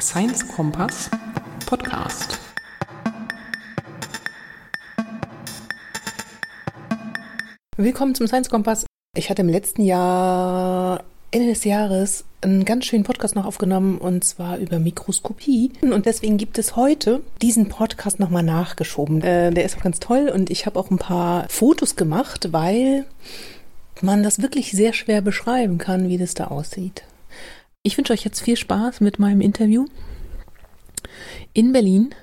Science Kompass Podcast. Willkommen zum Science Kompass. Ich hatte im letzten Jahr, Ende des Jahres, einen ganz schönen Podcast noch aufgenommen und zwar über Mikroskopie. Und deswegen gibt es heute diesen Podcast nochmal nachgeschoben. Äh, der ist auch ganz toll und ich habe auch ein paar Fotos gemacht, weil man das wirklich sehr schwer beschreiben kann, wie das da aussieht. Ich wünsche euch jetzt viel Spaß mit meinem Interview in Berlin.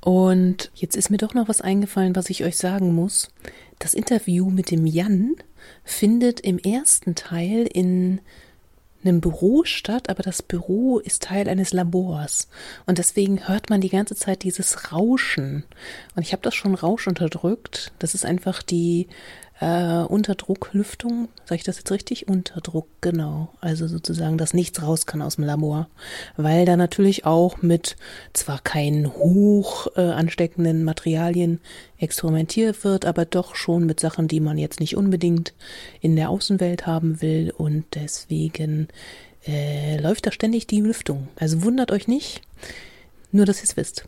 Und jetzt ist mir doch noch was eingefallen, was ich euch sagen muss. Das Interview mit dem Jan findet im ersten Teil in einem Büro statt, aber das Büro ist Teil eines Labors. Und deswegen hört man die ganze Zeit dieses Rauschen. Und ich habe das schon Rausch unterdrückt. Das ist einfach die äh, Unterdrucklüftung, sage ich das jetzt richtig? Unterdruck, genau. Also sozusagen, dass nichts raus kann aus dem Labor. Weil da natürlich auch mit zwar keinen hoch äh, ansteckenden Materialien experimentiert wird, aber doch schon mit Sachen, die man jetzt nicht unbedingt in der Außenwelt haben will. Und deswegen äh, läuft da ständig die Lüftung. Also wundert euch nicht, nur dass ihr es wisst.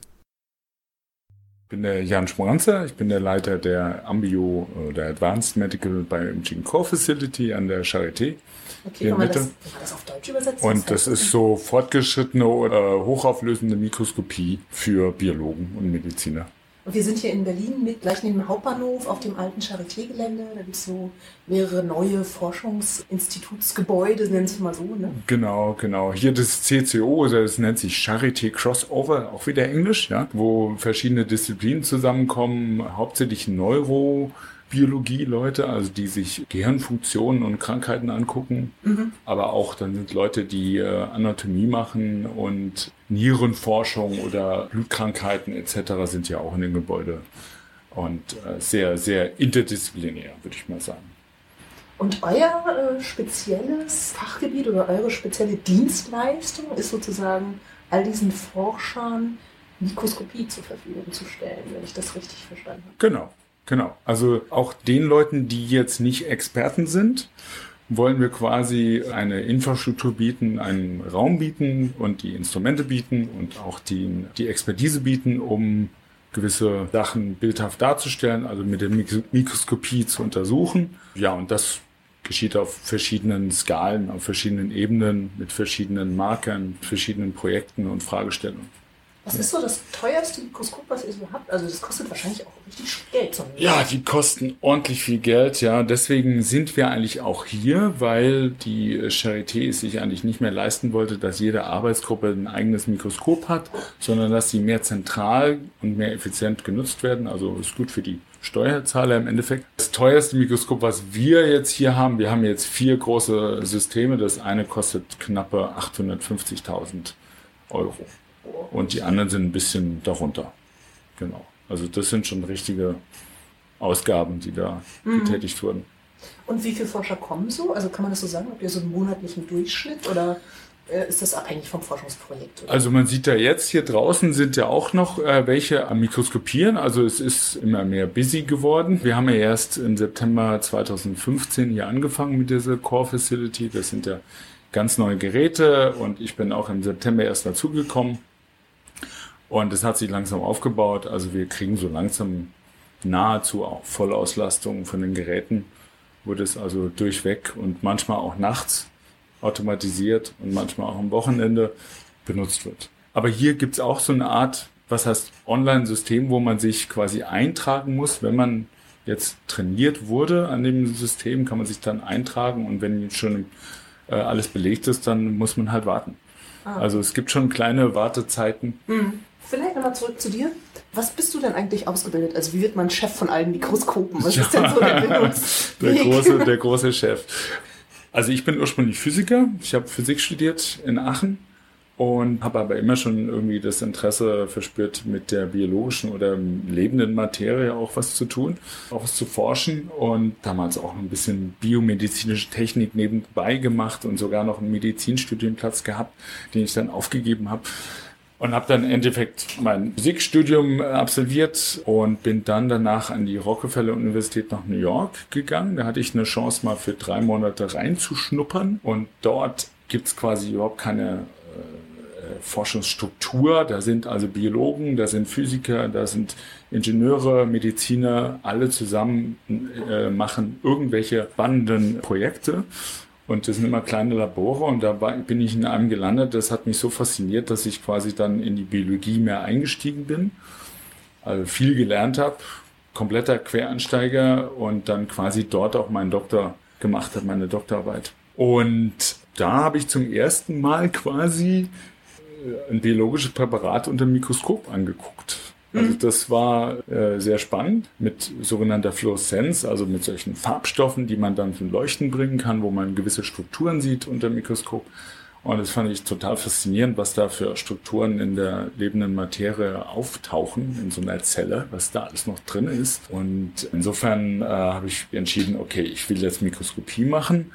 Ich bin der Jan Schmoranzer, ich bin der Leiter der Ambio oder Advanced Medical Bioimaging Core Facility an der Charité. Okay, kann man, das, kann man das auf Deutsch übersetzen? Und das ist so fortgeschrittene oder hochauflösende Mikroskopie für Biologen und Mediziner. Und wir sind hier in Berlin mit, gleich neben dem Hauptbahnhof auf dem alten Charité-Gelände. Da gibt es so mehrere neue Forschungsinstitutsgebäude, nennen es mal so. Ne? Genau, genau. Hier das CCO, also das nennt sich Charité Crossover, auch wieder Englisch, ja, wo verschiedene Disziplinen zusammenkommen, hauptsächlich Neuro, Biologie-Leute, also die sich Gehirnfunktionen und Krankheiten angucken, mhm. aber auch dann sind Leute, die äh, Anatomie machen und Nierenforschung oder Blutkrankheiten etc. sind ja auch in dem Gebäude und äh, sehr, sehr interdisziplinär, würde ich mal sagen. Und euer äh, spezielles Fachgebiet oder eure spezielle Dienstleistung ist sozusagen all diesen Forschern Mikroskopie zur Verfügung zu stellen, wenn ich das richtig verstanden habe. Genau, Genau. Also auch den Leuten, die jetzt nicht Experten sind, wollen wir quasi eine Infrastruktur bieten, einen Raum bieten und die Instrumente bieten und auch die, die Expertise bieten, um gewisse Sachen bildhaft darzustellen, also mit der Mikroskopie zu untersuchen. Ja, und das geschieht auf verschiedenen Skalen, auf verschiedenen Ebenen, mit verschiedenen Markern, verschiedenen Projekten und Fragestellungen. Was ist so das teuerste Mikroskop, was ihr so habt? Also das kostet wahrscheinlich auch richtig Geld. So ja, die kosten ordentlich viel Geld, ja. Deswegen sind wir eigentlich auch hier, weil die Charité es sich eigentlich nicht mehr leisten wollte, dass jede Arbeitsgruppe ein eigenes Mikroskop hat, sondern dass sie mehr zentral und mehr effizient genutzt werden. Also ist gut für die Steuerzahler im Endeffekt. Das teuerste Mikroskop, was wir jetzt hier haben, wir haben jetzt vier große Systeme. Das eine kostet knappe 850.000 Euro. Und die anderen sind ein bisschen darunter. Genau. Also das sind schon richtige Ausgaben, die da mhm. getätigt wurden. Und wie viele Forscher kommen so? Also kann man das so sagen? Habt ihr so einen monatlichen Durchschnitt oder äh, ist das abhängig vom Forschungsprojekt? Oder? Also man sieht da jetzt hier draußen sind ja auch noch äh, welche am Mikroskopieren. Also es ist immer mehr busy geworden. Wir haben ja erst im September 2015 hier angefangen mit dieser Core Facility. Das sind ja ganz neue Geräte und ich bin auch im September erst dazugekommen. Und es hat sich langsam aufgebaut. Also wir kriegen so langsam nahezu auch Vollauslastung von den Geräten, wo das also durchweg und manchmal auch nachts automatisiert und manchmal auch am Wochenende benutzt wird. Aber hier gibt's auch so eine Art, was heißt Online-System, wo man sich quasi eintragen muss, wenn man jetzt trainiert wurde an dem System, kann man sich dann eintragen und wenn schon äh, alles belegt ist, dann muss man halt warten. Ah. Also es gibt schon kleine Wartezeiten. Mhm. Vielleicht nochmal zurück zu dir. Was bist du denn eigentlich ausgebildet? Also wie wird man Chef von allen Mikroskopen? Was ja. ist denn so der der große, der große Chef. Also ich bin ursprünglich Physiker. Ich habe Physik studiert in Aachen und habe aber immer schon irgendwie das Interesse verspürt, mit der biologischen oder lebenden Materie auch was zu tun, auch was zu forschen und damals auch ein bisschen biomedizinische Technik nebenbei gemacht und sogar noch einen Medizinstudienplatz gehabt, den ich dann aufgegeben habe und habe dann im Endeffekt mein Physikstudium absolviert und bin dann danach an die Rockefeller Universität nach New York gegangen. Da hatte ich eine Chance mal für drei Monate reinzuschnuppern und dort gibt's quasi überhaupt keine Forschungsstruktur. Da sind also Biologen, da sind Physiker, da sind Ingenieure, Mediziner, alle zusammen äh, machen irgendwelche spannenden Projekte. Und das sind immer kleine Labore und da bin ich in einem gelandet. Das hat mich so fasziniert, dass ich quasi dann in die Biologie mehr eingestiegen bin. Also viel gelernt habe, kompletter Quereinsteiger und dann quasi dort auch meinen Doktor gemacht habe, meine Doktorarbeit. Und da habe ich zum ersten Mal quasi äh, ein biologisches Präparat unter dem Mikroskop angeguckt. Also mhm. das war äh, sehr spannend mit sogenannter Fluoreszenz, also mit solchen Farbstoffen, die man dann zum Leuchten bringen kann, wo man gewisse Strukturen sieht unter dem Mikroskop. Und das fand ich total faszinierend, was da für Strukturen in der lebenden Materie auftauchen, in so einer Zelle, was da alles noch drin ist. Und insofern äh, habe ich entschieden, okay, ich will jetzt Mikroskopie machen.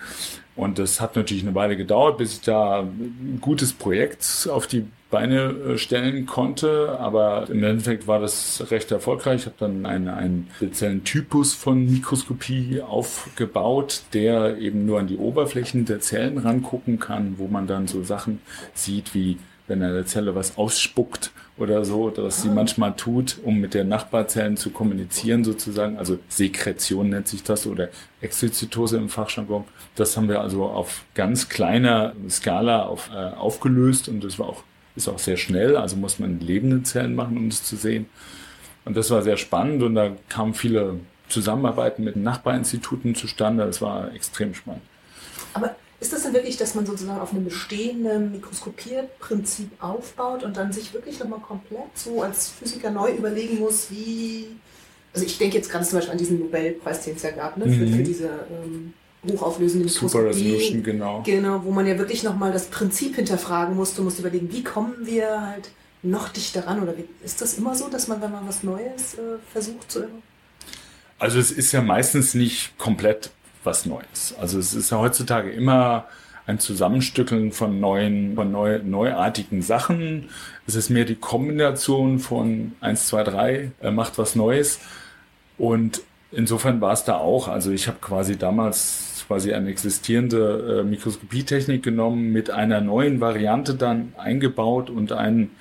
Und das hat natürlich eine Weile gedauert, bis ich da ein gutes Projekt auf die Beine äh, stellen konnte. Aber im Endeffekt war das recht erfolgreich. Ich habe dann einen, einen speziellen Typus von Mikroskopie aufgebaut, der eben nur an die Oberflächen der Zellen rangucken kann, wo man dann so Sachen sieht wie wenn eine Zelle was ausspuckt oder so, dass sie ah. manchmal tut, um mit der Nachbarzellen zu kommunizieren sozusagen. Also Sekretion nennt sich das oder Exozytose im Fachjargon. Das haben wir also auf ganz kleiner Skala auf, äh, aufgelöst und das war auch, ist auch sehr schnell. Also muss man lebende Zellen machen, um das zu sehen. Und das war sehr spannend und da kamen viele Zusammenarbeiten mit Nachbarinstituten zustande. Das war extrem spannend. Aber ist das dann wirklich, dass man sozusagen auf einem bestehenden Mikroskopierprinzip aufbaut und dann sich wirklich nochmal komplett so als Physiker neu überlegen muss, wie. Also ich denke jetzt gerade zum Beispiel an diesen Nobelpreis, den es ja gab, ne, für, mhm. für diese ähm, hochauflösende Mikroskopie. Super Resolution, genau. Genau, wo man ja wirklich nochmal das Prinzip hinterfragen musste, musste überlegen, wie kommen wir halt noch dichter ran? Oder ist das immer so, dass man, wenn man was Neues äh, versucht zu. Also es ist ja meistens nicht komplett was Neues. Also es ist ja heutzutage immer ein Zusammenstückeln von neuen, von neu, neuartigen Sachen. Es ist mehr die Kombination von eins, zwei, drei äh, macht was Neues. Und insofern war es da auch. Also ich habe quasi damals quasi eine existierende äh, Mikroskopietechnik genommen, mit einer neuen Variante dann eingebaut und einen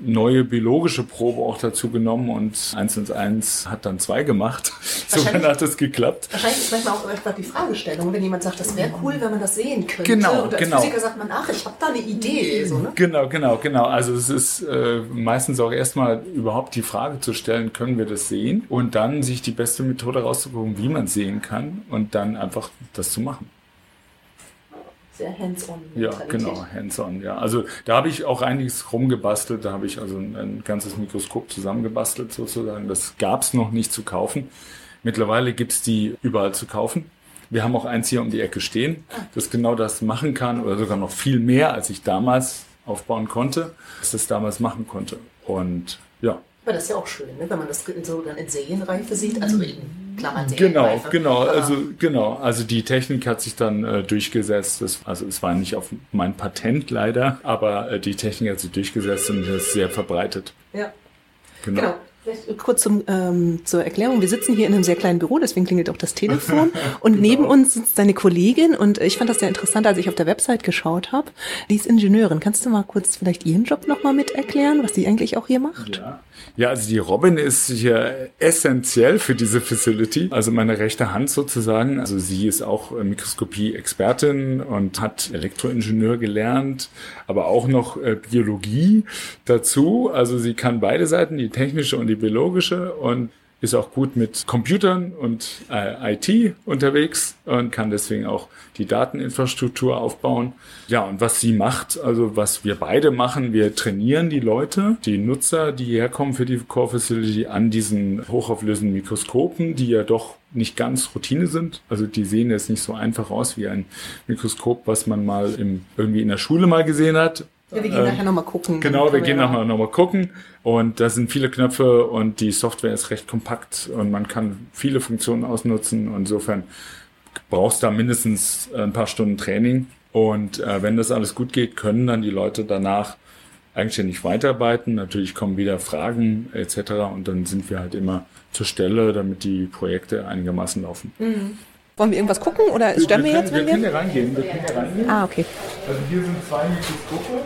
neue biologische Probe auch dazu genommen und eins und eins hat dann zwei gemacht. So hat es geklappt. Wahrscheinlich ist manchmal auch einfach die Fragestellung, wenn jemand sagt, das wäre cool, wenn man das sehen könnte. Genau, und als genau. Physiker sagt man, ach, ich habe da eine Idee. So, ne? Genau, genau, genau. Also es ist äh, meistens auch erstmal überhaupt die Frage zu stellen, können wir das sehen? Und dann sich die beste Methode rauszugucken, wie man sehen kann und dann einfach das zu machen sehr hands-on. Ja, genau, hands-on, ja. Also da habe ich auch einiges rumgebastelt, da habe ich also ein, ein, ganzes Mikroskop zusammengebastelt sozusagen. Das gab es noch nicht zu kaufen. Mittlerweile gibt es die überall zu kaufen. Wir haben auch eins hier um die Ecke stehen, das genau das machen kann oder sogar noch viel mehr, als ich damals aufbauen konnte, dass das damals machen konnte. Und ja. Aber das ist ja auch schön, ne? wenn man das so dann in Serienreife sieht, also in Klammern Genau, genau, also genau, also die Technik hat sich dann äh, durchgesetzt. Das, also es war nicht auf mein Patent leider, aber äh, die Technik hat sich durchgesetzt und ist sehr verbreitet. Ja. Genau. genau. Vielleicht kurz zum, ähm, zur Erklärung. Wir sitzen hier in einem sehr kleinen Büro, deswegen klingelt auch das Telefon. Und genau. neben uns sitzt deine Kollegin und ich fand das sehr interessant, als ich auf der Website geschaut habe. Die ist Ingenieurin. Kannst du mal kurz vielleicht ihren Job nochmal mit erklären, was sie eigentlich auch hier macht? Ja. ja, also die Robin ist hier essentiell für diese Facility. Also meine rechte Hand sozusagen. Also sie ist auch Mikroskopie-Expertin und hat Elektroingenieur gelernt, aber auch noch äh, Biologie dazu. Also sie kann beide Seiten, die technische und die biologische und ist auch gut mit Computern und äh, IT unterwegs und kann deswegen auch die Dateninfrastruktur aufbauen. Ja, und was sie macht, also was wir beide machen, wir trainieren die Leute, die Nutzer, die herkommen für die Core Facility an diesen hochauflösenden Mikroskopen, die ja doch nicht ganz Routine sind. Also die sehen jetzt nicht so einfach aus wie ein Mikroskop, was man mal im, irgendwie in der Schule mal gesehen hat ja, wir gehen ähm, nachher nochmal gucken. Genau, wir gehen nachher nochmal gucken. Und da sind viele Knöpfe und die Software ist recht kompakt und man kann viele Funktionen ausnutzen. Insofern brauchst du da mindestens ein paar Stunden Training. Und äh, wenn das alles gut geht, können dann die Leute danach eigenständig weiterarbeiten. Natürlich kommen wieder Fragen etc. Und dann sind wir halt immer zur Stelle, damit die Projekte einigermaßen laufen. Mhm. Wollen wir irgendwas gucken oder stören wir, können, jetzt, wir wenn können wir? hier reingehen. Wir können hier reingehen. Ah, okay. Also hier sind zwei Mikroskope.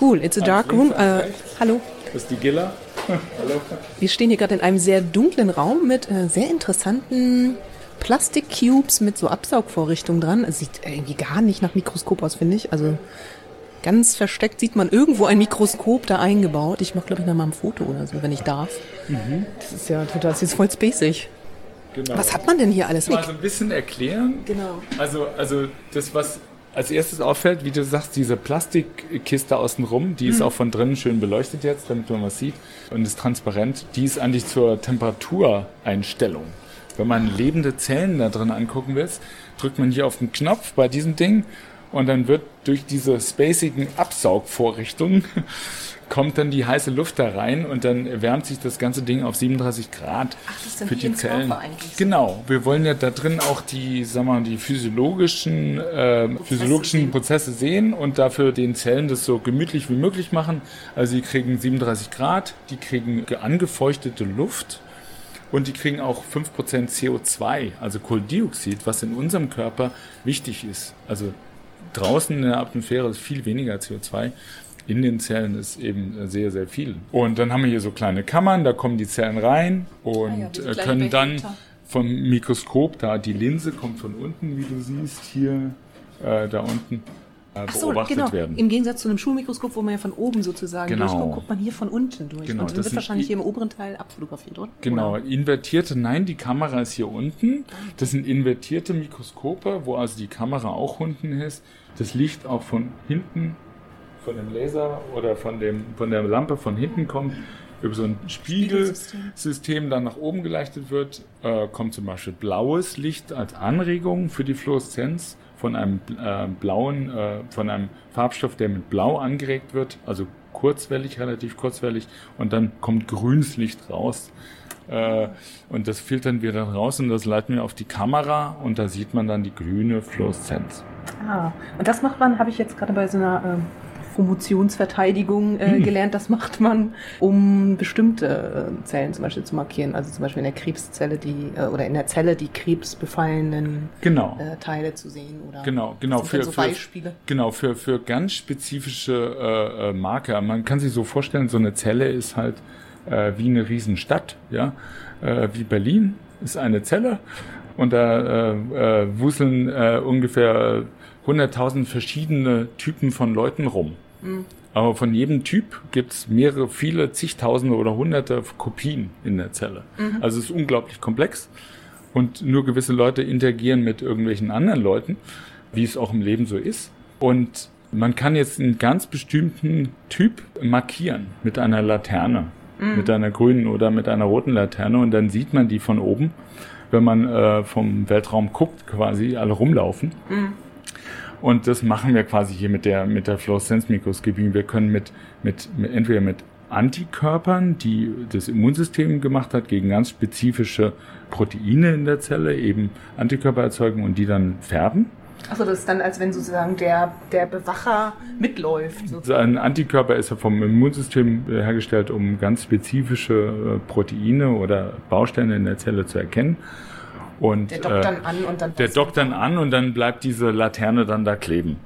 Cool, it's a dark room. Äh, hallo. Das ist die Gilla. Hallo. Wir stehen hier gerade in einem sehr dunklen Raum mit äh, sehr interessanten Plastikcubes mit so Absaugvorrichtungen dran. Es sieht irgendwie gar nicht nach Mikroskop aus, finde ich. Also ganz versteckt sieht man irgendwo ein Mikroskop da eingebaut. Ich mache, glaube ich, noch mal ein Foto oder so, wenn ich darf. Das ist ja total, das ist voll spacig. Genau. Was hat man denn hier alles? mal so ein bisschen erklären? Genau. Also, also das, was als erstes auffällt, wie du sagst, diese Plastikkiste außenrum, die Mhm. ist auch von drinnen schön beleuchtet jetzt, damit man was sieht und ist transparent. Die ist eigentlich zur Temperatureinstellung. Wenn man lebende Zellen da drin angucken will, drückt man hier auf den Knopf bei diesem Ding und dann wird durch diese spacigen Absaugvorrichtungen kommt dann die heiße Luft da rein und dann erwärmt sich das ganze Ding auf 37 Grad Ach, das dann für die Zellen. Eigentlich. Genau, wir wollen ja da drin auch die, sag mal, die physiologischen, äh, physiologischen sehen. Prozesse sehen und dafür den Zellen das so gemütlich wie möglich machen. Also die kriegen 37 Grad, die kriegen angefeuchtete Luft und die kriegen auch 5% CO2, also Kohlendioxid, was in unserem Körper wichtig ist. Also draußen in der Atmosphäre ist viel weniger CO2. In den Zellen ist eben sehr, sehr viel. Und dann haben wir hier so kleine Kammern, da kommen die Zellen rein und Ah ja, äh, können dann vom Mikroskop, da die Linse kommt von unten, wie du siehst, hier, äh, da unten, Ach so, beobachtet genau. werden. Im Gegensatz zu einem Schulmikroskop, wo man ja von oben sozusagen Genau. durchguckt, guckt man hier von unten durch. Genau, und das wird sind wahrscheinlich hier im oberen Teil abfotografiert, oder? Genau, Oder? invertierte, nein, die Kamera ist hier unten. Das sind invertierte Mikroskope, wo also die Kamera auch unten ist. Das Licht auch von hinten, von dem Laser oder von, dem, von der Lampe von hinten kommt, über so ein Spiegelsystem dann nach oben geleuchtet wird, äh, kommt zum Beispiel blaues Licht als Anregung für die Fluoreszenz von einem äh, blauen, äh, von einem Farbstoff, der mit Blau angeregt wird, also kurzwellig, relativ kurzwellig, und dann kommt grünes Licht raus. Äh, und das filtern wir dann raus und das leiten wir auf die Kamera und da sieht man dann die grüne Fluoreszenz. Ah, und das macht man, habe ich jetzt gerade bei so einer ähm, Promotionsverteidigung äh, Hm. gelernt, das macht man, um bestimmte äh, Zellen zum Beispiel zu markieren. Also zum Beispiel in der Krebszelle, die, äh, oder in der Zelle die krebsbefallenen Genau. äh, Teile zu sehen. Oder Genau, genau, für, so für, Beispiele. genau, für, für ganz spezifische äh, äh, Marker. Man kann sich so vorstellen, so eine Zelle ist halt wie eine Riesenstadt, ja, wie Berlin ist eine Zelle und da äh, äh, wuseln äh, ungefähr 100.000 verschiedene Typen von Leuten rum. Aber von jedem Typ gibt's mehrere, viele, zigtausende oder hunderte Kopien in der Zelle. Also es ist unglaublich komplex und nur gewisse Leute interagieren mit irgendwelchen anderen Leuten, wie es auch im Leben so ist. Und man kann jetzt einen ganz bestimmten Typ markieren mit einer Laterne, mit einer grünen oder mit einer roten Laterne und dann sieht man die von oben, wenn man äh, vom Weltraum guckt, quasi alle rumlaufen. Und das machen wir quasi hier mit der, mit der Fluoreszenzmikroskopie. Wir können mit, mit, mit, entweder mit Antikörpern, die das Immunsystem gemacht hat, gegen ganz spezifische Proteine in der Zelle, eben Antikörper erzeugen und die dann färben. Achso, das ist dann, als wenn sozusagen der, der Bewacher mitläuft. sozusagen. Ein Antikörper ist ja vom Immunsystem hergestellt, um ganz spezifische äh, Proteine oder Bausteine in der Zelle zu erkennen. Und, Der dockt äh, dann an und dann. Der dockt dann an und dann bleibt diese Laterne dann da kleben.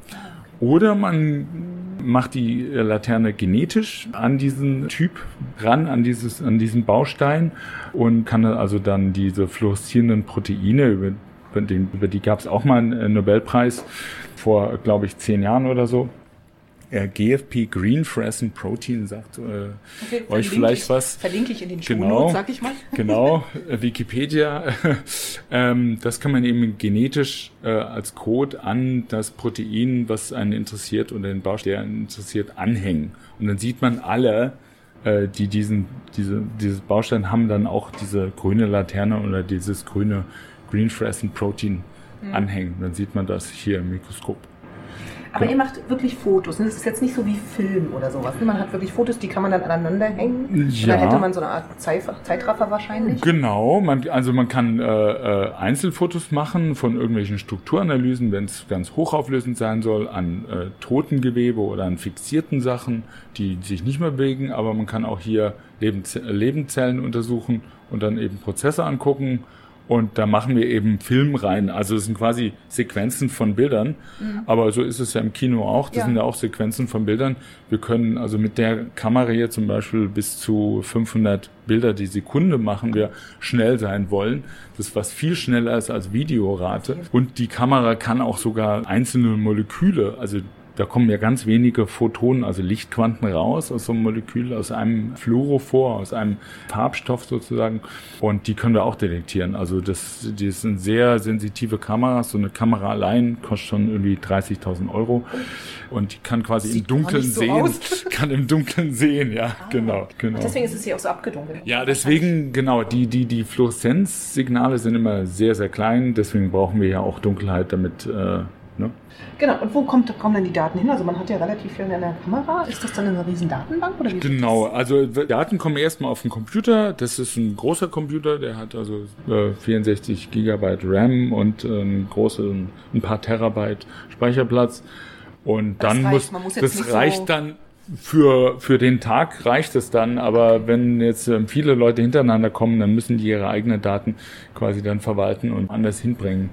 Oder man macht die Laterne genetisch an diesen Typ ran, an dieses, an diesen Baustein und kann also dann diese fluoreszierenden Proteine, über, über, den, über die gab es auch mal einen Nobelpreis vor, glaube ich, zehn Jahren oder so. Äh, GFP Green Fluorescent Protein sagt äh, Okay, euch vielleicht ich, was. Verlinke ich in den Genau. Shownotes, sag ich mal. Genau, äh, Wikipedia. ähm, das kann man eben genetisch äh, als Code an das Protein, was einen interessiert oder den Baustein interessiert, anhängen. Und dann sieht man alle, äh, die diesen, diese, dieses Baustein haben dann auch diese grüne Laterne oder dieses grüne Green Fluorescent Protein Mhm. anhängen. Dann sieht man das hier im Mikroskop. Aber ihr macht wirklich Fotos. ne? Das ist jetzt nicht so wie Film oder sowas. ne? Man hat wirklich Fotos, die kann man dann aneinander hängen. Ja. Da hätte man so eine Art Zeitraffer wahrscheinlich. Genau, man, also man kann äh, äh, Einzelfotos machen von irgendwelchen Strukturanalysen, wenn es ganz hochauflösend sein soll, an äh, toten Gewebe oder an fixierten Sachen, die sich nicht mehr bewegen, aber man kann auch hier Lebens äh, Lebenszellen untersuchen und dann eben Prozesse angucken Und da machen wir eben Film rein. Also es sind quasi Sequenzen von Bildern. Mhm. Aber so ist es ja im Kino auch. Das ja. sind ja auch Sequenzen von Bildern. Wir können also mit der Kamera hier zum Beispiel bis zu 500 Bilder die Sekunde machen, wir schnell sein wollen. Das ist was viel schneller ist als Videorate. Und die Kamera kann auch sogar einzelne Moleküle, also da kommen ja ganz wenige Photonen, also Lichtquanten raus aus so einem Molekül, aus einem Fluorophor, aus einem Farbstoff sozusagen. Und die können wir auch detektieren. Also das, die sind sehr sensitive Kameras. So eine Kamera allein kostet schon irgendwie 30.000 Euro. Und die kann quasi Sieht im Dunkeln so sehen. Aus. Kann im Dunkeln sehen, ja, ah. genau, genau. Und deswegen ist es hier auch so abgedunkelt. Ja, deswegen, genau, die, die, die Fluoreszenzsignale sind immer sehr, sehr klein. Deswegen brauchen wir ja auch Dunkelheit, damit äh, Ne? Genau, und wo kommt, kommen denn die Daten hin? Also man hat ja relativ viel in der Kamera. Ist das dann eine riesen Datenbank? Oder wie genau, also Daten kommen erstmal auf den Computer. Das ist ein großer Computer, der hat also äh, 64 Gigabyte RAM und äh, ein großen, ein paar Terabyte Speicherplatz. Und dann reicht, muss, muss das reicht so dann für, für den Tag reicht es dann, aber wenn jetzt ähm, viele Leute hintereinander kommen, dann müssen die ihre eigenen Daten quasi dann verwalten und anders hinbringen.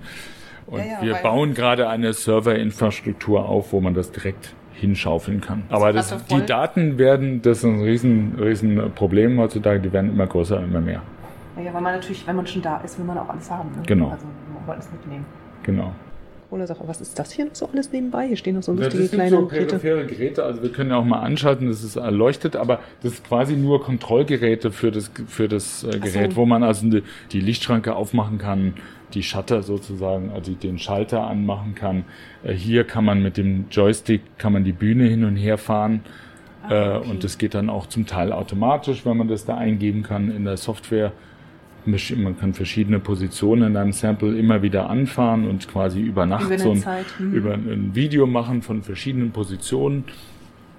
Und ja, ja, wir bauen gerade eine Serverinfrastruktur auf, wo man das direkt hinschaufeln kann. Aber das, die Daten werden, das ist ein riesen, riesen Problem heutzutage, die werden immer größer, immer mehr. Ja, weil man natürlich, wenn man schon da ist, will man auch alles haben. Ne? Genau. Also man wollte es mitnehmen. Genau. Oder Sache, was ist das hier noch so alles nebenbei? Hier stehen noch so lustige das kleine so periphere Geräte. Geräte. Also wir können ja auch mal anschalten, dass es erleuchtet, aber das ist quasi nur Kontrollgeräte für das, für das äh, Gerät, so. wo man also die, die Lichtschranke aufmachen kann, die Shutter sozusagen, also den Schalter anmachen kann. Äh, hier kann man mit dem Joystick kann man die Bühne hin und her fahren. Ah, äh, okay. Und das geht dann auch zum Teil automatisch, wenn man das da eingeben kann in der Software. Man kann verschiedene Positionen in einem Sample immer wieder anfahren und quasi über Nacht über so ein, mhm. über ein Video machen von verschiedenen Positionen.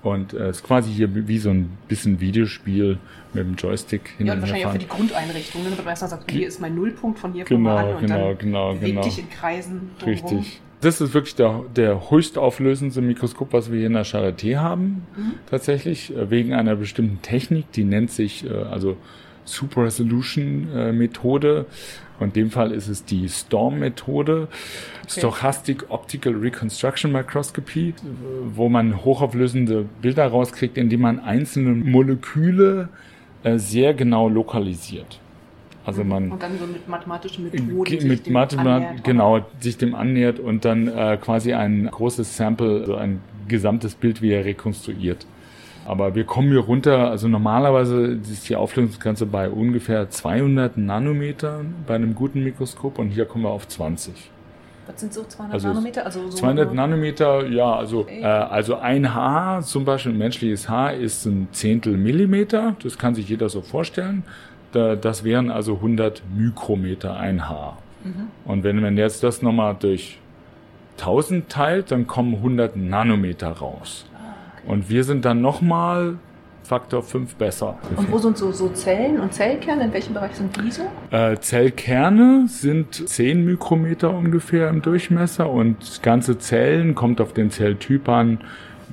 Und es äh, ist quasi hier wie so ein bisschen Videospiel mit dem Joystick hin Ja, und wahrscheinlich auch für die Grundeinrichtung, ne? damit man erstmal sagt, hier ist mein Nullpunkt von hier genau, an und genau, dann genau, genau. dich in Kreisen. Richtig. Rum. Das ist wirklich der, der höchstauflösendste Mikroskop, was wir hier in der Charité haben, mhm. tatsächlich, äh, wegen einer bestimmten Technik, die nennt sich äh, also Super Resolution äh, Methode. in dem Fall ist es die STORM-Methode, okay. Stochastic Optical Reconstruction Microscopy, wo man hochauflösende Bilder rauskriegt, indem man einzelne Moleküle äh, sehr genau lokalisiert. Also man und dann so mit mathematischen Methoden mit sich Mathemat genau sich dem annähert und dann äh, quasi ein großes Sample, so ein gesamtes Bild wieder rekonstruiert. Aber wir kommen hier runter, also normalerweise ist die Auflösungsgrenze bei ungefähr 200 Nanometer bei einem guten Mikroskop und hier kommen wir auf 20. Was sind so 200 also Nanometer? Also so 200 Nanometer, ja, also, äh, also ein Haar, zum Beispiel ein menschliches Haar, ist ein Zehntel Millimeter. Das kann sich jeder so vorstellen. Da, das wären also 100 Mikrometer ein Haar. Mhm. Und wenn man jetzt das nochmal durch 1000 teilt, dann kommen 100 Nanometer raus. Und wir sind dann nochmal Faktor 5 besser. Und wo sind so, so Zellen und Zellkerne? In welchem Bereich sind die so? Äh, Zellkerne sind 10 Mikrometer ungefähr im Durchmesser und ganze Zellen kommt auf den Zelltyp an.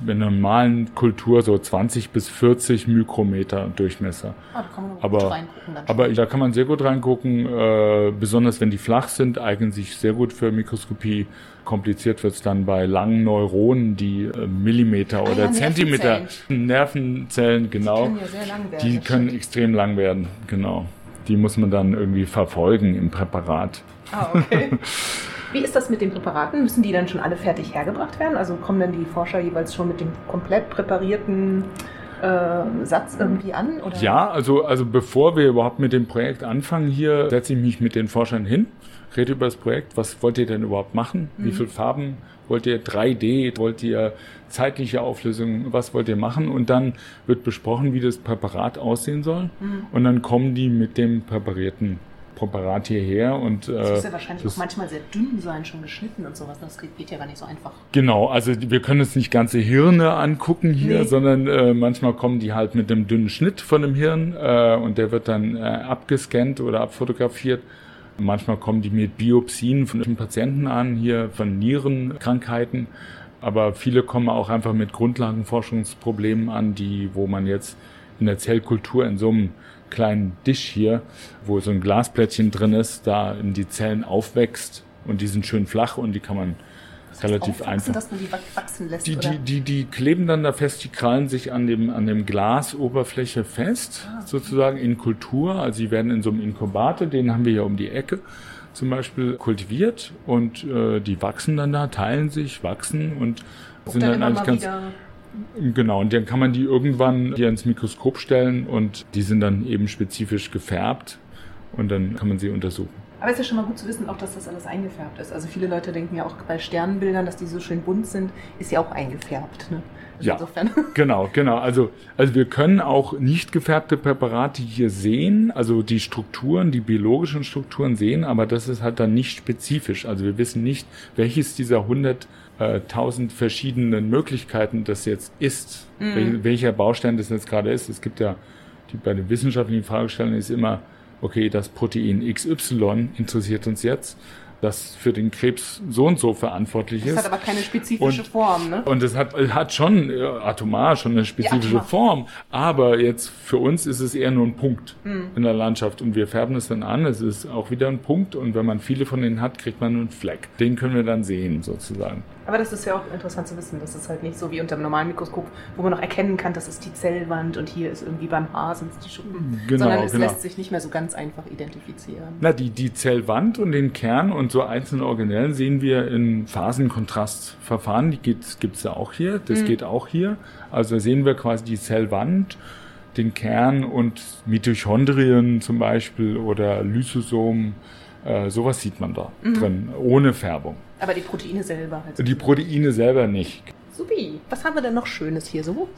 In einer normalen Kultur so 20 bis 40 Mikrometer Durchmesser. Ah, da kann man aber, gut reingucken. Dann aber da kann man sehr gut reingucken, äh, besonders wenn die flach sind, eignen sich sehr gut für Mikroskopie. Kompliziert wird es dann bei langen Neuronen, die äh, Millimeter ah, oder ja, Zentimeter Nervenzellen, Nervenzellen genau. Die können, ja sehr lang werden, die können extrem lang werden, genau. Die muss man dann irgendwie verfolgen im Präparat. Ah, okay. Wie ist das mit den Präparaten? Müssen die dann schon alle fertig hergebracht werden? Also kommen dann die Forscher jeweils schon mit dem komplett präparierten äh, Satz irgendwie an? Oder? Ja, also, also bevor wir überhaupt mit dem Projekt anfangen hier, setze ich mich mit den Forschern hin rede über das Projekt. Was wollt ihr denn überhaupt machen? Mhm. Wie viele Farben wollt ihr? 3D? Wollt ihr zeitliche Auflösung? Was wollt ihr machen? Und dann wird besprochen, wie das Präparat aussehen soll. Mhm. Und dann kommen die mit dem präparierten Präparat hierher und das muss ja wahrscheinlich auch manchmal sehr dünn sein, schon geschnitten und sowas. Das geht ja gar nicht so einfach. Genau, also wir können uns nicht ganze Hirne angucken hier, nee. sondern äh, manchmal kommen die halt mit einem dünnen Schnitt von dem Hirn äh, und der wird dann äh, abgescannt oder abfotografiert Manchmal kommen die mit Biopsien von Patienten an, hier von Nierenkrankheiten. Aber viele kommen auch einfach mit Grundlagenforschungsproblemen an, die, wo man jetzt in der Zellkultur in so einem kleinen Dish hier, wo so ein Glasplättchen drin ist, da in die Zellen aufwächst und die sind schön flach und die kann man relativ Aufwachsen, einfach. dass man die wachsen lässt, Die, die, die, die kleben dann da fest, die krallen sich an dem, an dem Glasoberfläche fest, Ah. sozusagen in Kultur. Also die werden in so einem Inkubator, den haben wir hier um die Ecke zum Beispiel kultiviert und äh, die wachsen dann da, teilen sich, wachsen und sind dann dann, eigentlich ganz genau. Und dann kann man die irgendwann hier ins Mikroskop stellen und die sind dann eben spezifisch gefärbt und dann kann man sie untersuchen. Aber es ist ja schon mal gut zu wissen, auch dass das alles eingefärbt ist. Also viele Leute denken ja auch bei Sternbildern, dass die so schön bunt sind, ist ja auch eingefärbt. Ne? Ja. Insofern. Genau, genau. Also, also wir können auch nicht gefärbte Präparate hier sehen, also die Strukturen, die biologischen Strukturen sehen, aber das ist halt dann nicht spezifisch. Also wir wissen nicht, welches dieser 100.000 verschiedenen Möglichkeiten das jetzt ist, wel, welcher Baustein das jetzt gerade ist. Es gibt ja, die bei den wissenschaftlichen Fragestellungen ist immer, okay, das Protein XY interessiert uns jetzt, das für den Krebs so und so verantwortlich Das ist. hat aber keine spezifische Und- Form, ne? Und es hat, hat schon äh, atomar schon eine spezifische atomar. Form, aber jetzt für uns ist es eher nur ein Punkt Hm. in der Landschaft und wir färben es dann an. Es ist auch wieder ein Punkt und wenn man viele von denen hat, kriegt man einen Fleck. Den können wir dann sehen sozusagen. Aber das ist ja auch interessant zu wissen. Das ist halt nicht so wie unter dem normalen Mikroskop, wo man noch erkennen kann, das ist die Zellwand und hier ist irgendwie beim Haar sind es die Schuppen. Genau, Sondern es genau. lässt sich nicht mehr so ganz einfach identifizieren. Na, die, die Zellwand und den Kern und so einzelne Organellen sehen wir in Phasenkontrastverfahren. Die gibt's gibt's ja auch hier. Das geht auch hier. Also da sehen wir quasi die Zellwand, den Kern und Mitochondrien zum Beispiel oder Lysosom. Äh, sowas sieht man da drin, ohne Färbung. Aber die Proteine selber halt. Die Proteine selber nicht. Supi. Was haben wir denn noch Schönes hier so?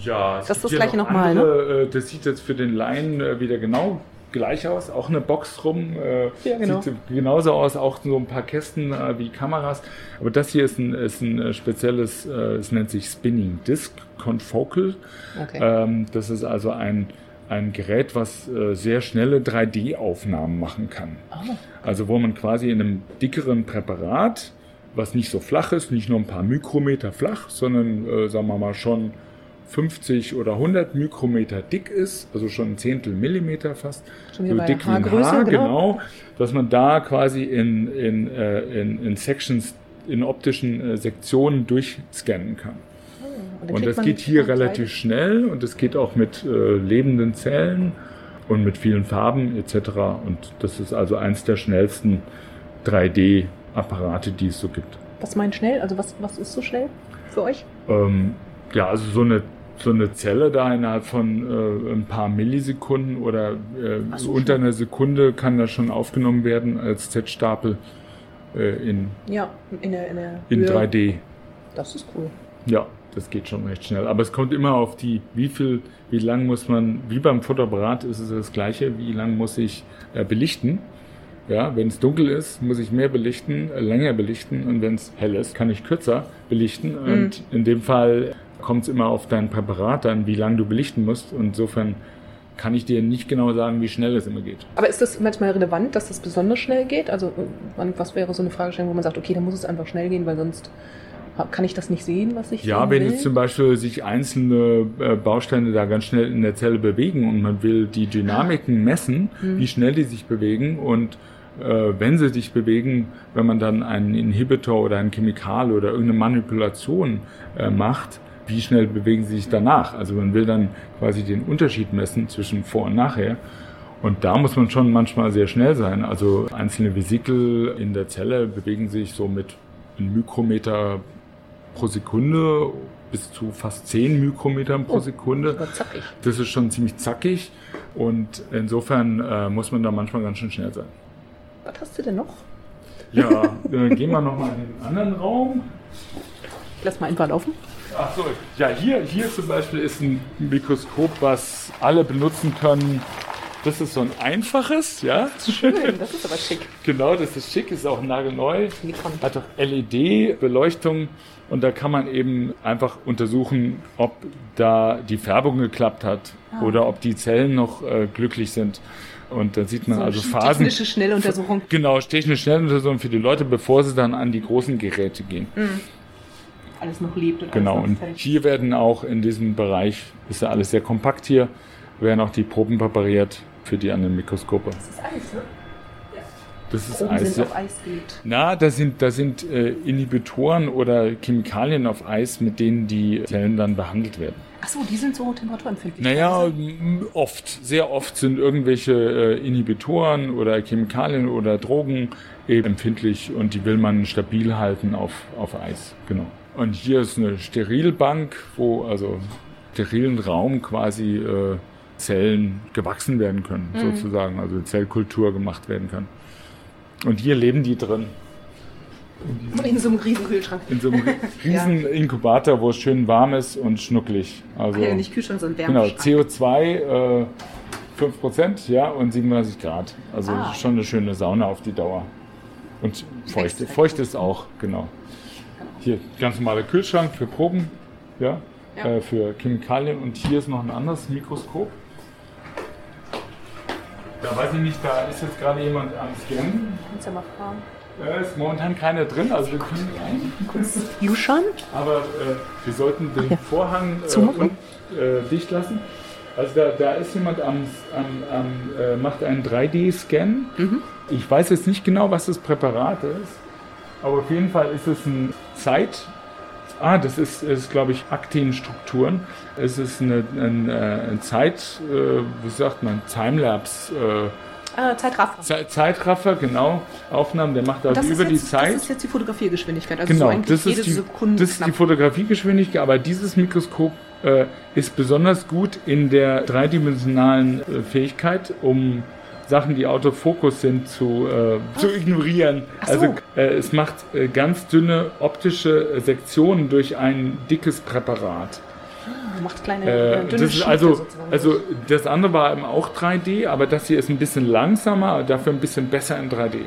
Ja, Das ist das gleiche nochmal, ne? andere, äh, Das sieht jetzt für den Laien äh, wieder genau gleich aus. Auch eine Box rum. äh, Ja, genau. Sieht genauso aus, auch so ein paar Kästen wie Kameras. Aber das hier ist ein, ist ein spezielles, es nennt sich Spinning Disc Confocal. Okay. Ähm, das ist also ein, ein Gerät, was äh, sehr schnelle 3D-Aufnahmen machen kann. Oh. Also wo man quasi in einem dickeren Präparat, was nicht so flach ist, nicht nur ein paar Mikrometer flach, sondern äh, sagen wir mal schon 50 oder 100 Mikrometer dick ist, also schon ein Zehntel Millimeter fast, Schon so dick wie ein Haar, genau. genau, dass man da quasi in, in, äh, in, in Sections, in optischen äh, Sektionen durchscannen kann. Und kriegt das geht hier relativ schnell und es geht auch mit äh, lebenden Zellen und mit vielen Farben etc. Und das ist also eins der schnellsten 3D-Apparate, die es so gibt. Was meint schnell? Also was, was ist so schnell für euch? Ähm, ja, also so eine, so eine Zelle da innerhalb von äh, ein paar Millisekunden oder äh, so, unter schnell. einer Sekunde kann das schon aufgenommen werden als Z-Stapel äh, in, Ja, in der, in der in Höhe. 3D. Das ist cool. Ja, das geht schon recht schnell. Aber es kommt immer auf die, wie viel, wie lang muss man, wie beim Fotoapparat ist es das Gleiche, wie lang muss ich äh, belichten. Ja, wenn es dunkel ist, muss ich mehr belichten, äh, länger belichten und wenn es hell ist, kann ich kürzer belichten. Und in dem Fall kommt es immer auf dein Präparat an, wie lang du belichten musst. Und insofern kann ich dir nicht genau sagen, wie schnell es immer geht. Aber ist das manchmal relevant, dass das besonders schnell geht? Also wann- was wäre so eine Fragestellung, wo man sagt, okay, da muss es einfach schnell gehen, weil sonst kann ich das nicht sehen, was ich Ja, wenn will? jetzt zum Beispiel sich einzelne äh, Bausteine da ganz schnell in der Zelle bewegen und man will die Dynamiken messen, Mhm. wie schnell die sich bewegen und äh, wenn sie sich bewegen, wenn man dann einen Inhibitor oder ein Chemikal oder irgendeine Manipulation äh, macht, wie schnell bewegen sie sich danach? Also man will dann quasi den Unterschied messen zwischen vor und nachher. Und da muss man schon manchmal sehr schnell sein. Also einzelne Vesikel in der Zelle bewegen sich so mit einem Mikrometer pro Sekunde bis zu fast 10 Mikrometern pro Oh, Sekunde. Das ist schon ziemlich zackig und insofern äh, muss man da manchmal ganz schön schnell sein. Was hast du denn noch? Ja, äh, gehen wir nochmal in den anderen Raum. Lass mal einfach laufen. Ach so, ja, hier, hier zum Beispiel ist ein Mikroskop, was alle benutzen können. Das ist so ein einfaches, ja. Schön, das ist aber schick. Genau, das ist schick, ist auch nagelneu. Hat auch LED-Beleuchtung und da kann man eben einfach untersuchen, ob da die Färbung geklappt hat Ah. oder ob die Zellen noch äh, glücklich sind. Und da sieht man So also Phasen. Technische Schnelluntersuchung. Genau, technische Schnelluntersuchung für die Leute, bevor sie dann an die großen Geräte gehen. Alles noch lebt und Genau, und hier werden auch in diesem Bereich, ist ja alles sehr kompakt hier, werden auch die Proben präpariert für die anderen Mikroskope. Das ist Eis, ne? Das ist Proben Eis. sind auf Eis gelegt. Na, da sind, da sind äh, Inhibitoren oder Chemikalien auf Eis, mit denen die Zellen dann behandelt werden. Achso, die sind so temperaturempfindlich. Naja, m- oft, sehr oft sind irgendwelche äh, Inhibitoren oder Chemikalien oder Drogen eben empfindlich und die will man stabil halten auf, auf Eis. Genau. Und hier ist eine Sterilbank, wo also sterilen Raum quasi äh, Zellen gewachsen werden können, sozusagen, also Zellkultur gemacht werden kann. Und hier leben die drin. In so einem riesen Kühlschrank. In so einem riesen Inkubator, wo es schön warm ist und schnucklig. Also, Ja, nicht Kühlschrank, sondern Genau, Wärmeschrank. CO2 äh, 5% ja, und 37 Grad. Also Ah. schon eine schöne Sauna auf die Dauer. Und feucht, feucht ist auch, genau. Hier ganz normaler Kühlschrank für Proben, ja, Ja. Äh, für Chemikalien. Und hier ist noch ein anderes Mikroskop. Da weiß ich nicht, da ist jetzt gerade jemand am Scannen. Kannst ja mal fragen. Da ist momentan keiner drin, also wir können rein. Yushun? Aber äh, wir sollten den ja. Vorhang äh, Zumachen? un, äh, dicht lassen. Also da, da ist jemand am, am, am äh, macht einen 3D-Scan. Mhm. Ich weiß jetzt nicht genau, was das Präparat ist, aber auf jeden Fall ist es ein Zeit. Ah, das ist, ist glaube ich, Aktinstrukturen. Es ist eine, ein, äh, ein Zeit, äh, wie sagt man, Timelapse. Äh, Äh, Zeitraffer. Ze- Zeitraffer, genau, Aufnahmen, der macht also Das über ist, die jetzt, Zeit. das ist jetzt die Fotografiergeschwindigkeit. Also so Genau, eigentlich das jede ist, die, Sekunde das ist die knapp. Fotografiegeschwindigkeit, aber dieses Mikroskop äh, ist besonders gut in der dreidimensionalen äh, Fähigkeit, um Sachen, die Autofokus sind, zu, äh, zu ignorieren. So. Also äh, es macht äh, ganz dünne optische äh, Sektionen durch ein dickes Präparat. Macht kleine, Äh, äh, das dünne ist Schnitte also, sozusagen. also das andere war eben auch 3D, aber das hier ist ein bisschen langsamer, dafür ein bisschen besser in 3D. Also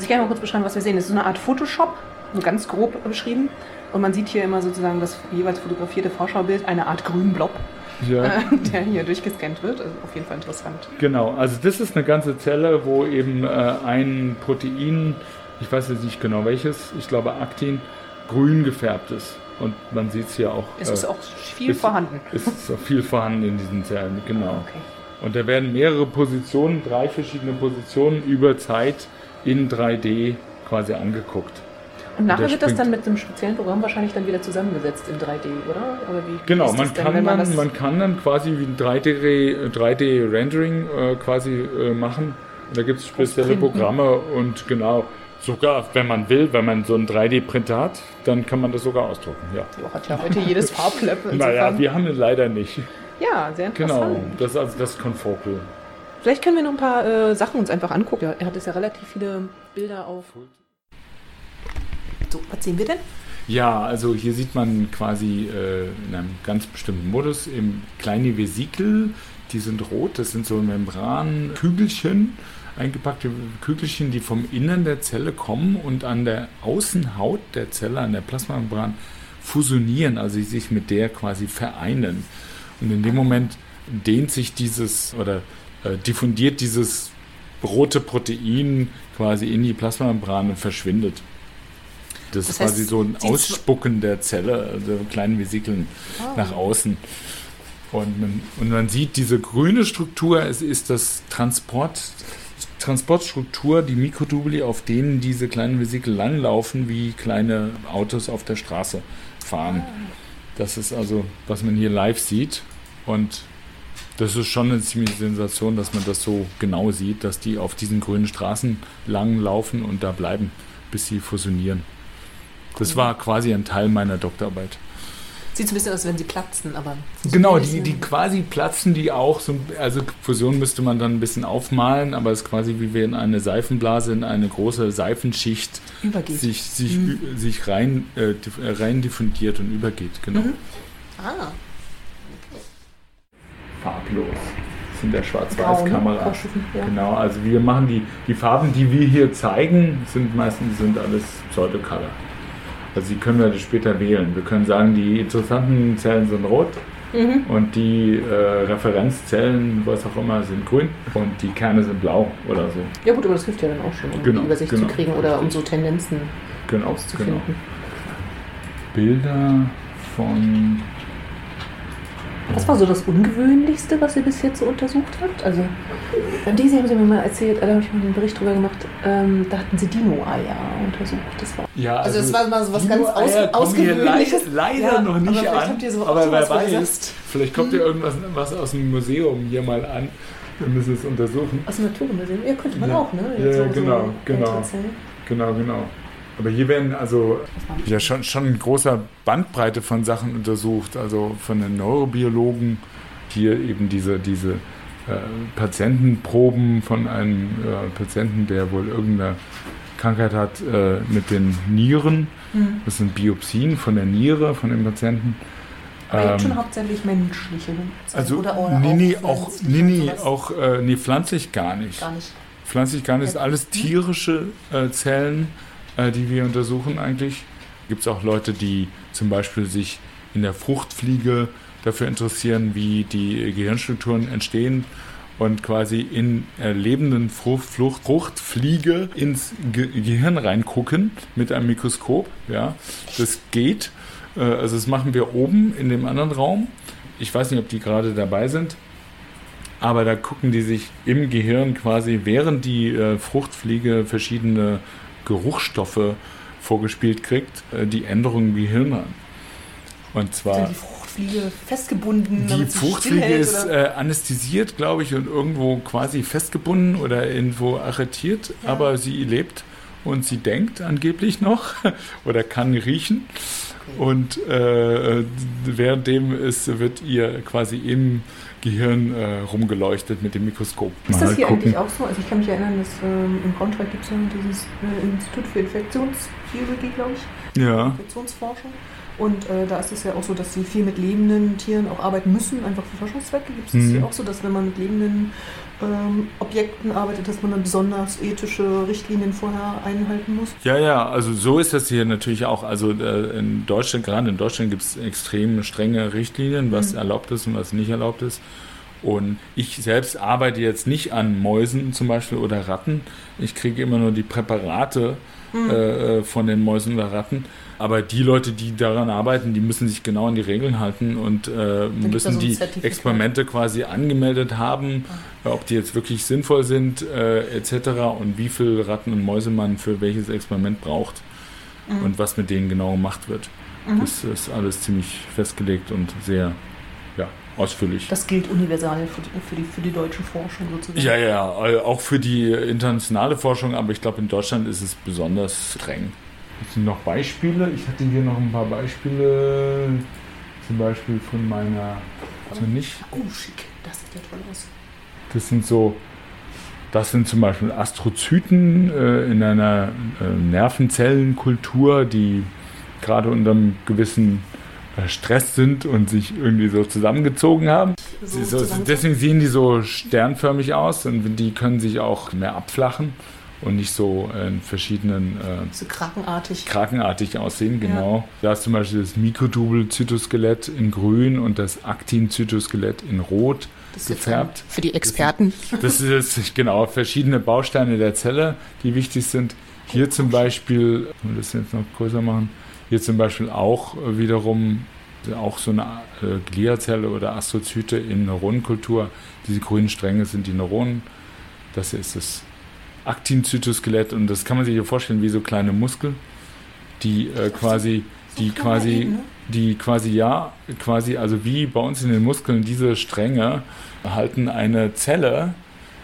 ich kann mal kurz beschreiben, was wir sehen. Das ist so eine Art Photoshop, ganz grob beschrieben. Und man sieht hier immer sozusagen das jeweils fotografierte Vorschaubild, eine Art grünen Blob, Ja. äh, der hier durchgescannt wird. Also auf jeden Fall interessant. Genau, also das ist eine ganze Zelle, wo eben äh, ein Protein, ich weiß jetzt nicht genau welches, ich glaube Aktin, grün gefärbt ist. Und man sieht es hier auch. Es äh, ist auch viel ist- vorhanden. Es ist auch viel vorhanden in diesen Zellen, genau. Okay. Und da werden mehrere Positionen, drei verschiedene Positionen über Zeit in 3D quasi angeguckt. Und nachher wird das dann mit einem speziellen Programm wahrscheinlich dann wieder zusammengesetzt in 3D, oder? Genau, man denn, kann, das- man kann dann quasi wie ein 3D, 3D-Rendering äh, quasi äh, machen. Und da gibt es spezielle. Programme und genau, sogar wenn man will, wenn man so einen 3D-Printer hat, dann kann man das sogar ausdrucken. Ja. Jo, hat ja heute jedes Farbklöpfe. Naja, wir haben ihn leider nicht. ja, sehr interessant. Genau, das ist also das Confocal. Vielleicht können wir noch ein paar äh, Sachen uns einfach angucken. Er hat jetzt ja relativ viele Bilder auf. So, was sehen wir denn? Ja, also hier sieht man quasi äh, in einem ganz bestimmten Modus eben kleine Vesikel, die sind rot, das sind so Membrankügelchen, eingepackte Kügelchen, die vom Innern der Zelle kommen und an der Außenhaut der Zelle, an der Plasmamembran fusionieren, also sich mit der quasi vereinen. Und in dem Moment dehnt sich dieses oder äh, diffundiert dieses rote Protein quasi in die Plasmamembran und verschwindet. Das, Das ist quasi so ein Ausspucken der Zelle, also kleinen Vesikeln nach außen. Und man, und man sieht diese grüne Struktur, es ist das Transport, Transportstruktur, die Mikrotubuli, auf denen diese kleinen Vesikel langlaufen, wie kleine Autos auf der Straße fahren. Das ist also, was man hier live sieht. Und das ist schon eine ziemliche Sensation, dass man das so genau sieht, dass die auf diesen grünen Straßen lang laufen und da bleiben, bis sie fusionieren. Das war quasi ein Teil meiner Doktorarbeit. Sieht so ein bisschen aus, wenn sie platzen, aber. Genau, die, die quasi platzen die auch. So, also Fusion müsste man dann ein bisschen aufmalen, aber es ist quasi wie wenn eine Seifenblase in eine große Seifenschicht Übergeht. sich, sich, ü- sich rein, äh, äh, rein diffundiert und übergeht. Genau. Mhm. Ah, Farblos. Das sind der? Schwarz-Weiß-Kamera. Ja. Genau, also wir machen die, die Farben, die wir hier zeigen, sind meistens sind alles Pseudocolor. Also die können wir später wählen. Wir können sagen, die interessanten Zellen sind rot Mhm. und die äh, Referenzzellen, was auch immer, sind grün und die Kerne sind blau oder so. Ja gut, aber das hilft ja dann auch schon, um Genau, die Übersicht genau. zu kriegen oder um so Tendenzen Genau, auszufinden. Bilder von Was war so das Ungewöhnlichste, was ihr bis jetzt so untersucht habt? Also, beim Daisy haben sie mir mal erzählt, da habe ich mal einen Bericht drüber gemacht, ähm, da hatten sie Dino-Eier untersucht. Das war, Ja, also, das war mal so was ganz aus, Ausgewöhnliches. Leider, leider Ja, noch nicht aber an. habt ihr so aber wer weiß, vielleicht kommt ja irgendwas was aus dem Museum hier mal an. Wir müssen es untersuchen. Aus dem Naturmuseum. Ja, könnte man Ja. auch, ne? Ja, genau, genau. ältere Zellen. Genau, genau. Aber hier werden also ja schon, schon eine große Bandbreite von Sachen untersucht. Also von den Neurobiologen hier eben diese, diese äh, Patientenproben von einem äh, Patienten, der wohl irgendeine Krankheit hat äh, mit den Nieren. Mhm. Das sind Biopsien von der Niere von dem Patienten. Aber Ähm, schon hauptsätzlich menschliche Zellen. also oder, oder nee, nee, auch, sowas. auch äh, nee, pflanzlich gar nicht. Gar nicht. Pflanzlich gar nicht, ist Ja. alles tierische äh, Zellen, äh, die wir untersuchen eigentlich. Gibt es auch Leute, die zum Beispiel sich in der Fruchtfliege dafür interessieren, wie die Gehirnstrukturen entstehen und quasi in äh, lebenden Frucht, Flucht, Fruchtfliege ins Ge Gehirn reingucken mit einem Mikroskop. Ja, das geht. Äh, also das machen wir oben in dem anderen Raum. Ich weiß nicht, ob die gerade dabei sind. Aber da gucken die sich im Gehirn quasi, während die äh, Fruchtfliege verschiedene Geruchsstoffe vorgespielt kriegt, äh, die Änderungen im Gehirn an. Und zwar die Fruchtfliege festgebunden? die Fruchtfliege ist äh, anästhesiert, glaube ich, und irgendwo quasi festgebunden oder irgendwo arretiert, Ja. aber sie lebt und sie denkt angeblich noch oder kann riechen. Und äh, währenddem ist, wird ihr quasi im Gehirn äh, rumgeleuchtet mit dem Mikroskop. Ist Mal das hier gucken. eigentlich auch so? Also ich kann mich erinnern, dass ähm, in Braunschweig gibt es ja dieses äh, Institut für Infektionsbiologie, glaube ich, Ja. Infektionsforschung. Und äh, da ist es ja auch so, dass sie viel mit lebenden Tieren auch arbeiten müssen, einfach für Forschungszwecke. Gibt es das Mhm. hier auch so, dass wenn man mit lebenden ähm, Objekten arbeitet, dass man dann besonders ethische Richtlinien vorher einhalten muss? Ja, ja, also so ist das hier natürlich auch. Also äh, in Deutschland, gerade in Deutschland gibt es extrem strenge Richtlinien, was Mhm. erlaubt ist und was nicht erlaubt ist. Und ich selbst arbeite jetzt nicht an Mäusen zum Beispiel oder Ratten. Ich kriege immer nur die Präparate Mhm. äh, von den Mäusen oder Ratten. Aber die Leute, die daran arbeiten, die müssen sich genau an die Regeln halten und äh, müssen so ein die. Experimente quasi angemeldet haben, äh, ob die jetzt wirklich sinnvoll sind äh, etc. und wie viel Ratten und Mäuse man für welches Experiment braucht Mhm. und was mit denen genau gemacht wird. Mhm. Das ist alles ziemlich festgelegt und sehr ja, ausführlich. Das gilt universal für die, für die, für die deutsche Forschung sozusagen. Ja, ja, äh, auch für die internationale Forschung, aber ich glaube, in Deutschland ist es besonders streng. Es sind noch Beispiele. Ich hatte hier noch ein paar Beispiele, zum Beispiel von meiner. Also nicht, Oh, schick. Das sieht ja toll aus. das sind so. Das sind zum Beispiel Astrozyten äh, in einer äh, Nervenzellenkultur, die gerade unter einem gewissen äh, Stress sind und sich irgendwie so zusammengezogen haben. So, zusammen- deswegen sehen die so sternförmig aus und die können sich auch mehr abflachen und nicht so in verschiedenen äh, so krakenartig. krakenartig aussehen, genau. Da ist zum Beispiel das Mikrotubel-Zytoskelett in grün und das Aktin-Zytoskelett in rot Das ist jetzt gefärbt. Für die Experten. Das ist jetzt, genau verschiedene Bausteine der Zelle, die wichtig sind. Hier zum Beispiel, wenn wir das jetzt noch größer machen, hier zum Beispiel auch äh, wiederum auch so eine äh, Gliazelle oder Astrozyte in Neuronenkultur. Diese grünen Stränge sind die Neuronen. Das hier ist das Aktinzytoskelett und das kann man sich hier vorstellen wie so kleine Muskeln, die äh, quasi, die quasi, Ebene. die quasi ja, quasi also wie bei uns in den Muskeln diese Stränge halten eine Zelle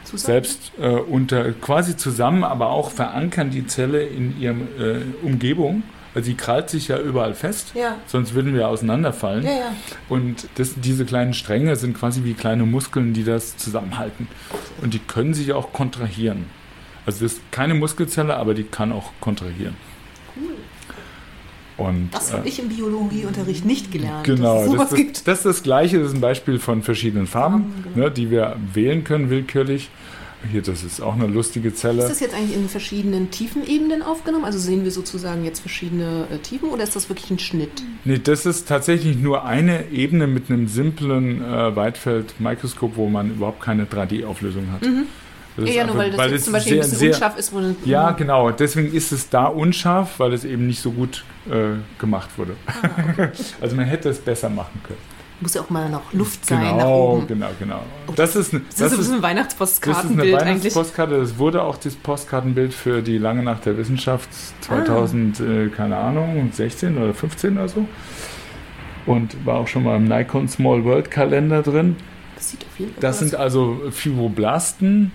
Zusammen. selbst äh, unter quasi zusammen, aber auch verankern die Zelle in ihrem äh, Umgebung. Also die krallt sich ja überall fest, Ja, sonst würden wir auseinanderfallen. ja, ja. Und das, diese kleinen Stränge sind quasi wie kleine Muskeln, die das zusammenhalten. Und die können sich auch kontrahieren. Also das ist keine Muskelzelle, aber die kann auch kontrahieren. Cool. Und, Das äh, habe ich im Biologieunterricht nicht gelernt. Genau, sowas das, gibt. das, das ist das Gleiche, das ist ein Beispiel von verschiedenen Farben, Farben, genau. ne, die wir wählen können willkürlich. Hier, das ist auch eine lustige Zelle. Ist das jetzt eigentlich in verschiedenen Tiefenebenen aufgenommen? Also sehen wir sozusagen jetzt verschiedene äh, Tiefen oder ist das wirklich ein Schnitt? Nee, das ist tatsächlich nur eine Ebene mit einem simplen äh, Weitfeld-Mikroskop, wo man überhaupt keine 3D-Auflösung hat. Das ist ja, nur weil das es zum Beispiel ein sehr- bisschen sehr- unscharf ist. Wo Ja, genau. Deswegen ist es da unscharf, weil es eben nicht so gut äh, gemacht wurde. Ah, also man hätte es besser machen können. Muss ja auch mal noch Luft sein genau, nach oben. Genau, genau, Das ist, das, das ist, ein Weihnachtsposkartenbild Das ist eine Weihnachtspostkarte. Das wurde auch das Postkartenbild für die Lange Nacht der Wissenschaft 2000, ah. äh, keine Ahnung, 16 oder 15 oder so. Und war auch schon mal im Nikon Small World Kalender drin. Das sieht auf jeden Fall Das sind also Fibroblasten.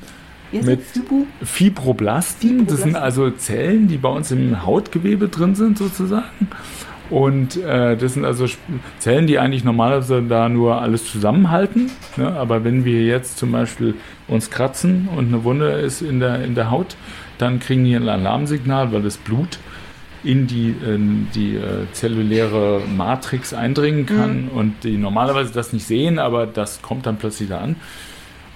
Mit Fibro? Fibroblasten. Fibroblasten. Das sind also Zellen, die bei uns im Hautgewebe drin sind, sozusagen. Und äh, das sind also Zellen, die eigentlich normalerweise da nur alles zusammenhalten. Ne? Aber wenn wir jetzt zum Beispiel uns kratzen und eine Wunde ist in der, in der Haut, dann kriegen die ein Alarmsignal, weil das Blut in die, in die äh, zelluläre Matrix eindringen kann mhm. und die normalerweise das nicht sehen, aber das kommt dann plötzlich da an.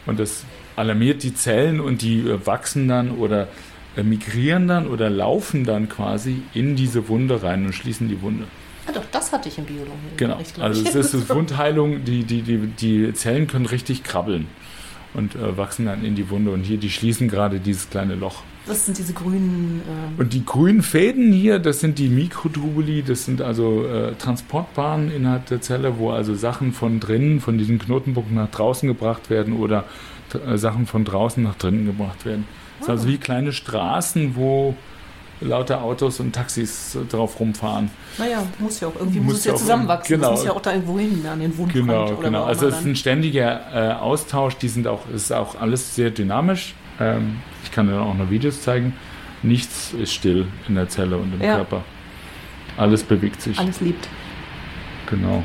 Und das alarmiert die Zellen und die äh, wachsen dann oder äh, migrieren dann oder laufen dann quasi in diese Wunde rein und schließen die Wunde. Ja, doch, das hatte ich im Biologie. Genau, also es ist Wundheilung, die, die, die, die Zellen können richtig krabbeln und äh, wachsen dann in die Wunde und hier, die schließen gerade dieses kleine Loch. Das sind diese grünen. Ähm und die grünen Fäden hier, das sind die Mikrotubuli, das sind also äh, Transportbahnen innerhalb der Zelle, wo also Sachen von drinnen, von diesen Knotenpunkten nach draußen gebracht werden oder äh, Sachen von draußen nach drinnen gebracht werden. Das ist also wie kleine Straßen, wo lauter Autos und Taxis drauf rumfahren. Naja, muss ja auch irgendwie muss, muss es ja zusammenwachsen. Genau. Das muss ja auch da irgendwo hin, an den Wundrand. Genau, oder genau. Also es ist ein ständiger äh, Austausch, die sind auch, es ist auch alles sehr dynamisch. Ähm, ich kann dir auch noch Videos zeigen. Nichts ist still in der Zelle und im ja. Körper. Alles bewegt sich. Alles lebt. Genau.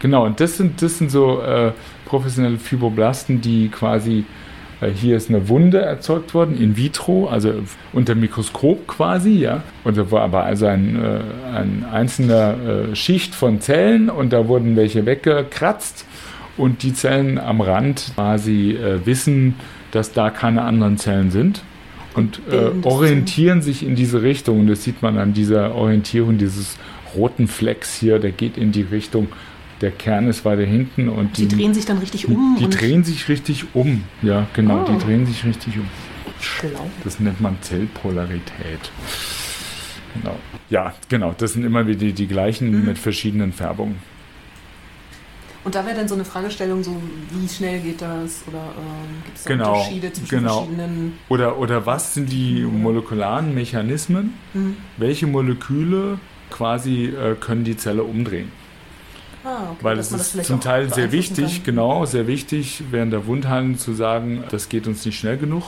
Genau, und das sind, das sind so äh, professionelle Fibroblasten, die quasi hier ist eine Wunde erzeugt worden, in vitro, also unter Mikroskop quasi, ja. Und da war aber also ein, äh, ein einzelner äh, Schicht von Zellen und da wurden welche weggekratzt und die Zellen am Rand quasi äh, wissen, dass da keine anderen Zellen sind und äh, orientieren sich in diese Richtung. Und das sieht man an dieser Orientierung dieses roten Flecks hier, der geht in die Richtung der Kern ist weiter hinten und die, die drehen sich dann richtig um. Die drehen sich richtig um, ja, genau, oh. die drehen sich richtig um. Schlau. Das nennt man Zellpolarität. Genau. Ja, genau, das sind immer wieder die, die gleichen mhm. mit verschiedenen Färbungen. Und da wäre dann so eine Fragestellung, so wie schnell geht das oder ähm, gibt es genau, Unterschiede zwischen genau. verschiedenen... Oder, oder was sind die molekularen Mechanismen? Mhm. Welche Moleküle quasi äh, können die Zelle umdrehen? Ah, okay, Weil es ist zum Teil sehr wichtig, kann. genau, sehr wichtig, während der Wundheilung zu sagen, das geht uns nicht schnell genug.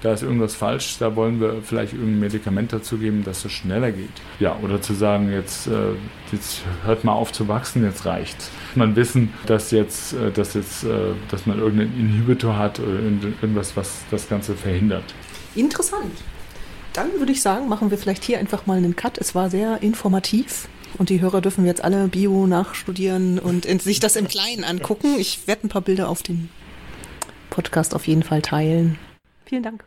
Da ist irgendwas falsch, da wollen wir vielleicht irgendein Medikament dazu geben, dass es schneller geht. Ja, oder zu sagen, jetzt, äh, jetzt hört mal auf zu wachsen, jetzt reicht. Man wissen, dass jetzt, äh, dass jetzt, äh, dass man irgendeinen Inhibitor hat oder irgendwas, was das Ganze verhindert. Interessant. Dann würde ich sagen, machen wir vielleicht hier einfach mal einen Cut. Es war sehr informativ. Und die Hörer dürfen jetzt alle Bio nachstudieren und sich das im Kleinen angucken. Ich werde ein paar Bilder auf den Podcast auf jeden Fall teilen. Vielen Dank.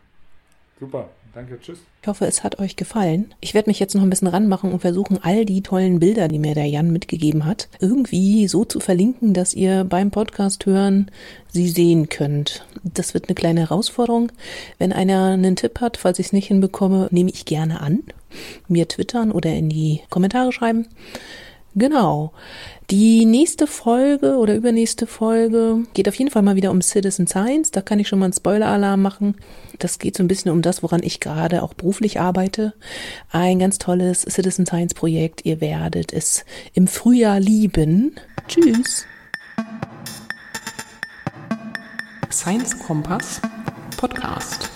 Super. Danke, tschüss. Ich hoffe, es hat euch gefallen. Ich werde mich jetzt noch ein bisschen ranmachen und versuchen, all die tollen Bilder, die mir der Jan mitgegeben hat, irgendwie so zu verlinken, dass ihr beim Podcast hören sie sehen könnt. Das wird eine kleine Herausforderung. Wenn einer einen Tipp hat, falls ich es nicht hinbekomme, nehme ich gerne an. Mir twittern oder in die Kommentare schreiben. Genau. Die nächste Folge oder übernächste Folge geht auf jeden Fall mal wieder um Citizen Science. Da kann ich schon mal einen Spoiler-Alarm machen. Das geht so ein bisschen um das, woran ich gerade auch beruflich arbeite. Ein ganz tolles Citizen Science Projekt. Ihr werdet es im Frühjahr lieben. Tschüss. Science Kompass Podcast.